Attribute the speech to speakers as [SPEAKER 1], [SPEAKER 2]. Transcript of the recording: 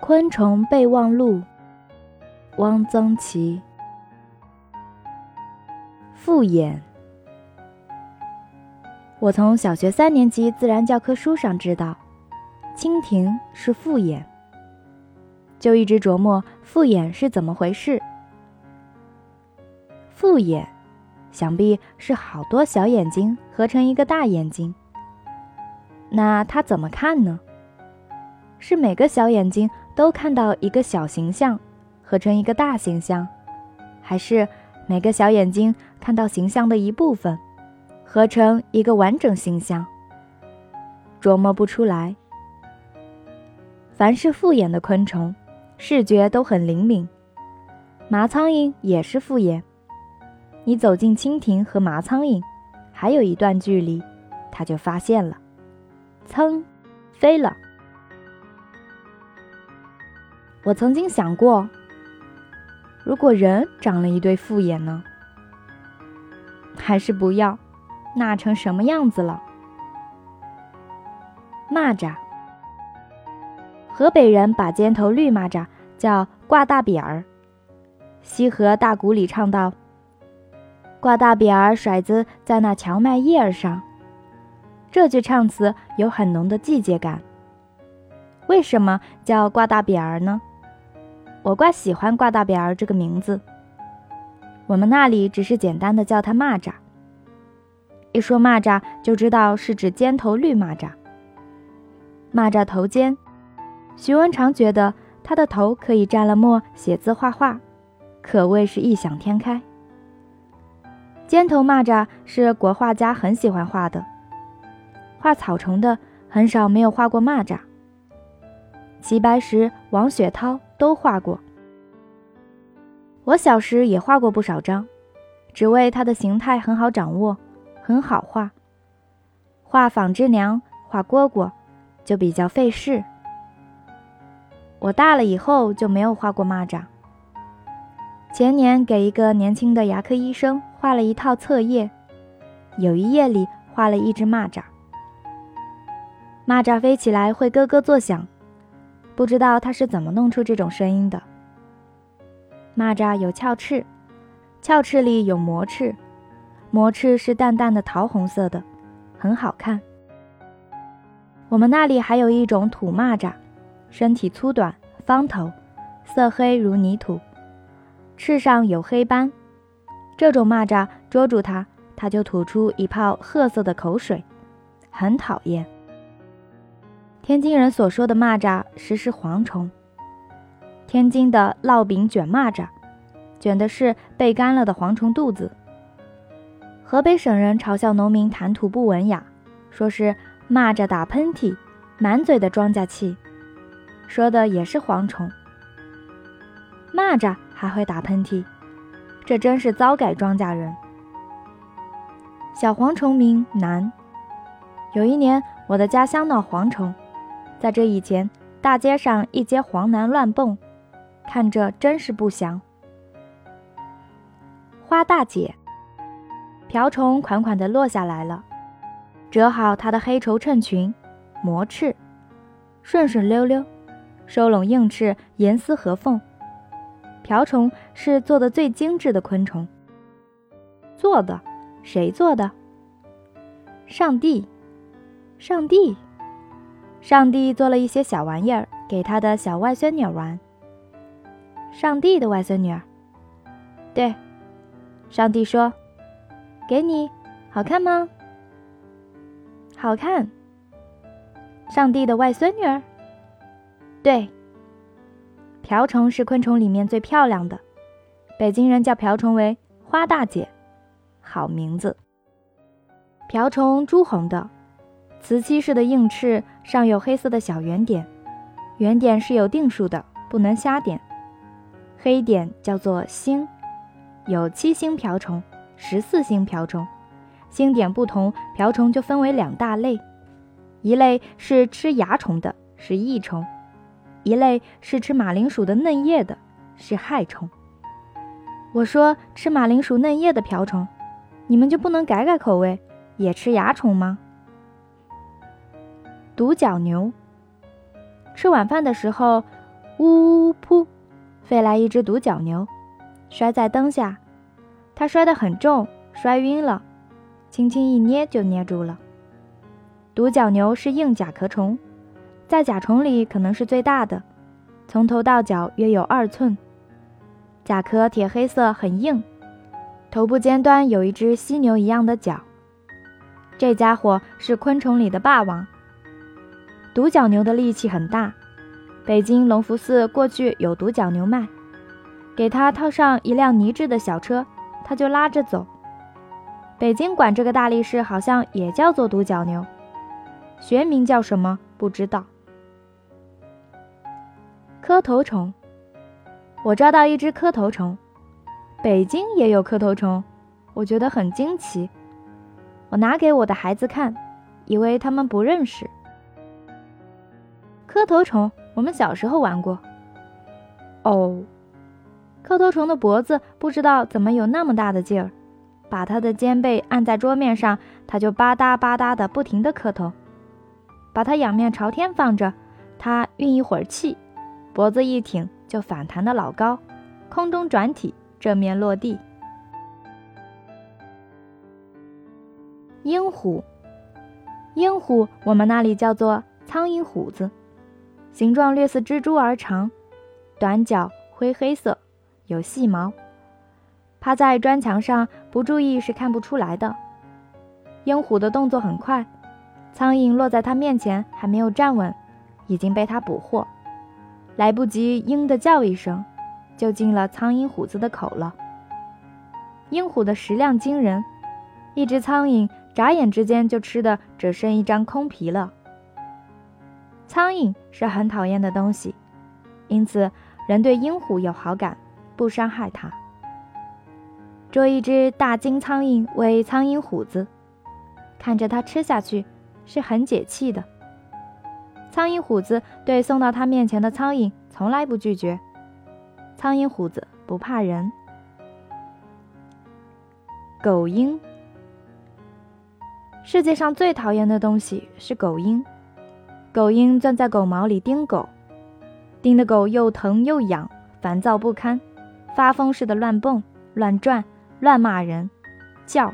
[SPEAKER 1] 昆虫备忘录，汪曾祺。复眼。我从小学三年级自然教科书上知道，蜻蜓是复眼，就一直琢磨复眼是怎么回事。复眼，想必是好多小眼睛合成一个大眼睛。那它怎么看呢？是每个小眼睛都看到一个小形象，合成一个大形象，还是每个小眼睛看到形象的一部分，合成一个完整形象？琢磨不出来。凡是复眼的昆虫，视觉都很灵敏。麻苍蝇也是复眼。你走进蜻蜓和麻苍蝇，还有一段距离，它就发现了，噌，飞了。我曾经想过，如果人长了一对复眼呢？还是不要，那成什么样子了？蚂蚱，河北人把尖头绿蚂蚱叫挂大扁儿。西河大鼓里唱道：“挂大扁儿甩子在那荞麦叶儿上。”这句唱词有很浓的季节感。为什么叫挂大扁儿呢？我怪喜欢挂大扁儿这个名字。我们那里只是简单的叫它蚂蚱。一说蚂蚱，就知道是指尖头绿蚂蚱。蚂蚱头尖，徐文长觉得它的头可以蘸了墨写字画画，可谓是异想天开。尖头蚂蚱是国画家很喜欢画的，画草虫的很少没有画过蚂蚱。齐白石、王雪涛。都画过，我小时也画过不少张，只为它的形态很好掌握，很好画。画纺织娘、画蝈蝈就比较费事。我大了以后就没有画过蚂蚱。前年给一个年轻的牙科医生画了一套册页，有一页里画了一只蚂蚱。蚂蚱飞起来会咯咯作响。不知道它是怎么弄出这种声音的。蚂蚱有鞘翅，鞘翅里有膜翅，膜翅是淡淡的桃红色的，很好看。我们那里还有一种土蚂蚱，身体粗短，方头，色黑如泥土，翅上有黑斑。这种蚂蚱捉住它，它就吐出一泡褐色的口水，很讨厌。天津人所说的蚂蚱实是蝗虫。天津的烙饼卷蚂蚱，卷的是被干了的蝗虫肚子。河北省人嘲笑农民谈吐不文雅，说是蚂蚱打喷嚏，满嘴的庄稼气，说的也是蝗虫。蚂蚱还会打喷嚏，这真是糟改庄稼人。小蝗虫名南。有一年，我的家乡闹蝗虫。在这以前，大街上一街黄男乱蹦，看着真是不祥。花大姐，瓢虫款款地落下来了，折好她的黑绸衬裙，磨翅，顺顺溜溜，收拢硬翅，严丝合缝。瓢虫是做的最精致的昆虫。做的？谁做的？上帝，上帝。上帝做了一些小玩意儿给他的小外孙女玩。上帝的外孙女儿，对，上帝说：“给你，好看吗？好看。”上帝的外孙女儿，对，瓢虫是昆虫里面最漂亮的，北京人叫瓢虫为花大姐，好名字。瓢虫朱红的。瓷漆似的硬翅上有黑色的小圆点，圆点是有定数的，不能瞎点。黑点叫做星，有七星瓢虫、十四星瓢虫，星点不同，瓢虫就分为两大类，一类是吃蚜虫的，是益虫；一类是吃马铃薯的嫩叶的，是害虫。我说吃马铃薯嫩叶的瓢虫，你们就不能改改口味，也吃蚜虫吗？独角牛。吃晚饭的时候，呜呜噗，飞来一只独角牛，摔在灯下。它摔得很重，摔晕了，轻轻一捏就捏住了。独角牛是硬甲壳虫，在甲虫里可能是最大的，从头到脚约有二寸，甲壳铁黑色，很硬，头部尖端有一只犀牛一样的角。这家伙是昆虫里的霸王。独角牛的力气很大。北京隆福寺过去有独角牛卖，给他套上一辆泥制的小车，他就拉着走。北京管这个大力士好像也叫做独角牛，学名叫什么不知道。磕头虫，我抓到一只磕头虫，北京也有磕头虫，我觉得很惊奇。我拿给我的孩子看，以为他们不认识磕头虫。我们小时候玩过。哦，磕头虫的脖子不知道怎么有那么大的劲儿，把它的肩背按在桌面上，它就吧嗒吧嗒的不停的磕头。把它仰面朝天放着，它运一会儿气，脖子一挺就反弹的老高，空中转体，正面落地。鹰虎，鹰虎我们那里叫做苍蝇虎子。形状略似蜘蛛而长，短脚，灰黑色，有细毛。趴在砖墙上，不注意是看不出来的。鹰虎的动作很快，苍蝇落在它面前还没有站稳，已经被它捕获，来不及“鹰”的叫一声，就进了苍蝇虎子的口了。鹰虎的食量惊人，一只苍蝇眨眼之间就吃的只剩一张空皮了。苍蝇是很讨厌的东西，因此人对鹰虎有好感，不伤害它。捉一只大金苍蝇为苍蝇虎子，看着它吃下去是很解气的。苍蝇虎子对送到他面前的苍蝇从来不拒绝。苍蝇虎子不怕人。狗鹰，世界上最讨厌的东西是狗鹰。狗鹰钻在狗毛里叮狗，叮的狗又疼又痒，烦躁不堪，发疯似的乱蹦、乱转、乱骂人，叫。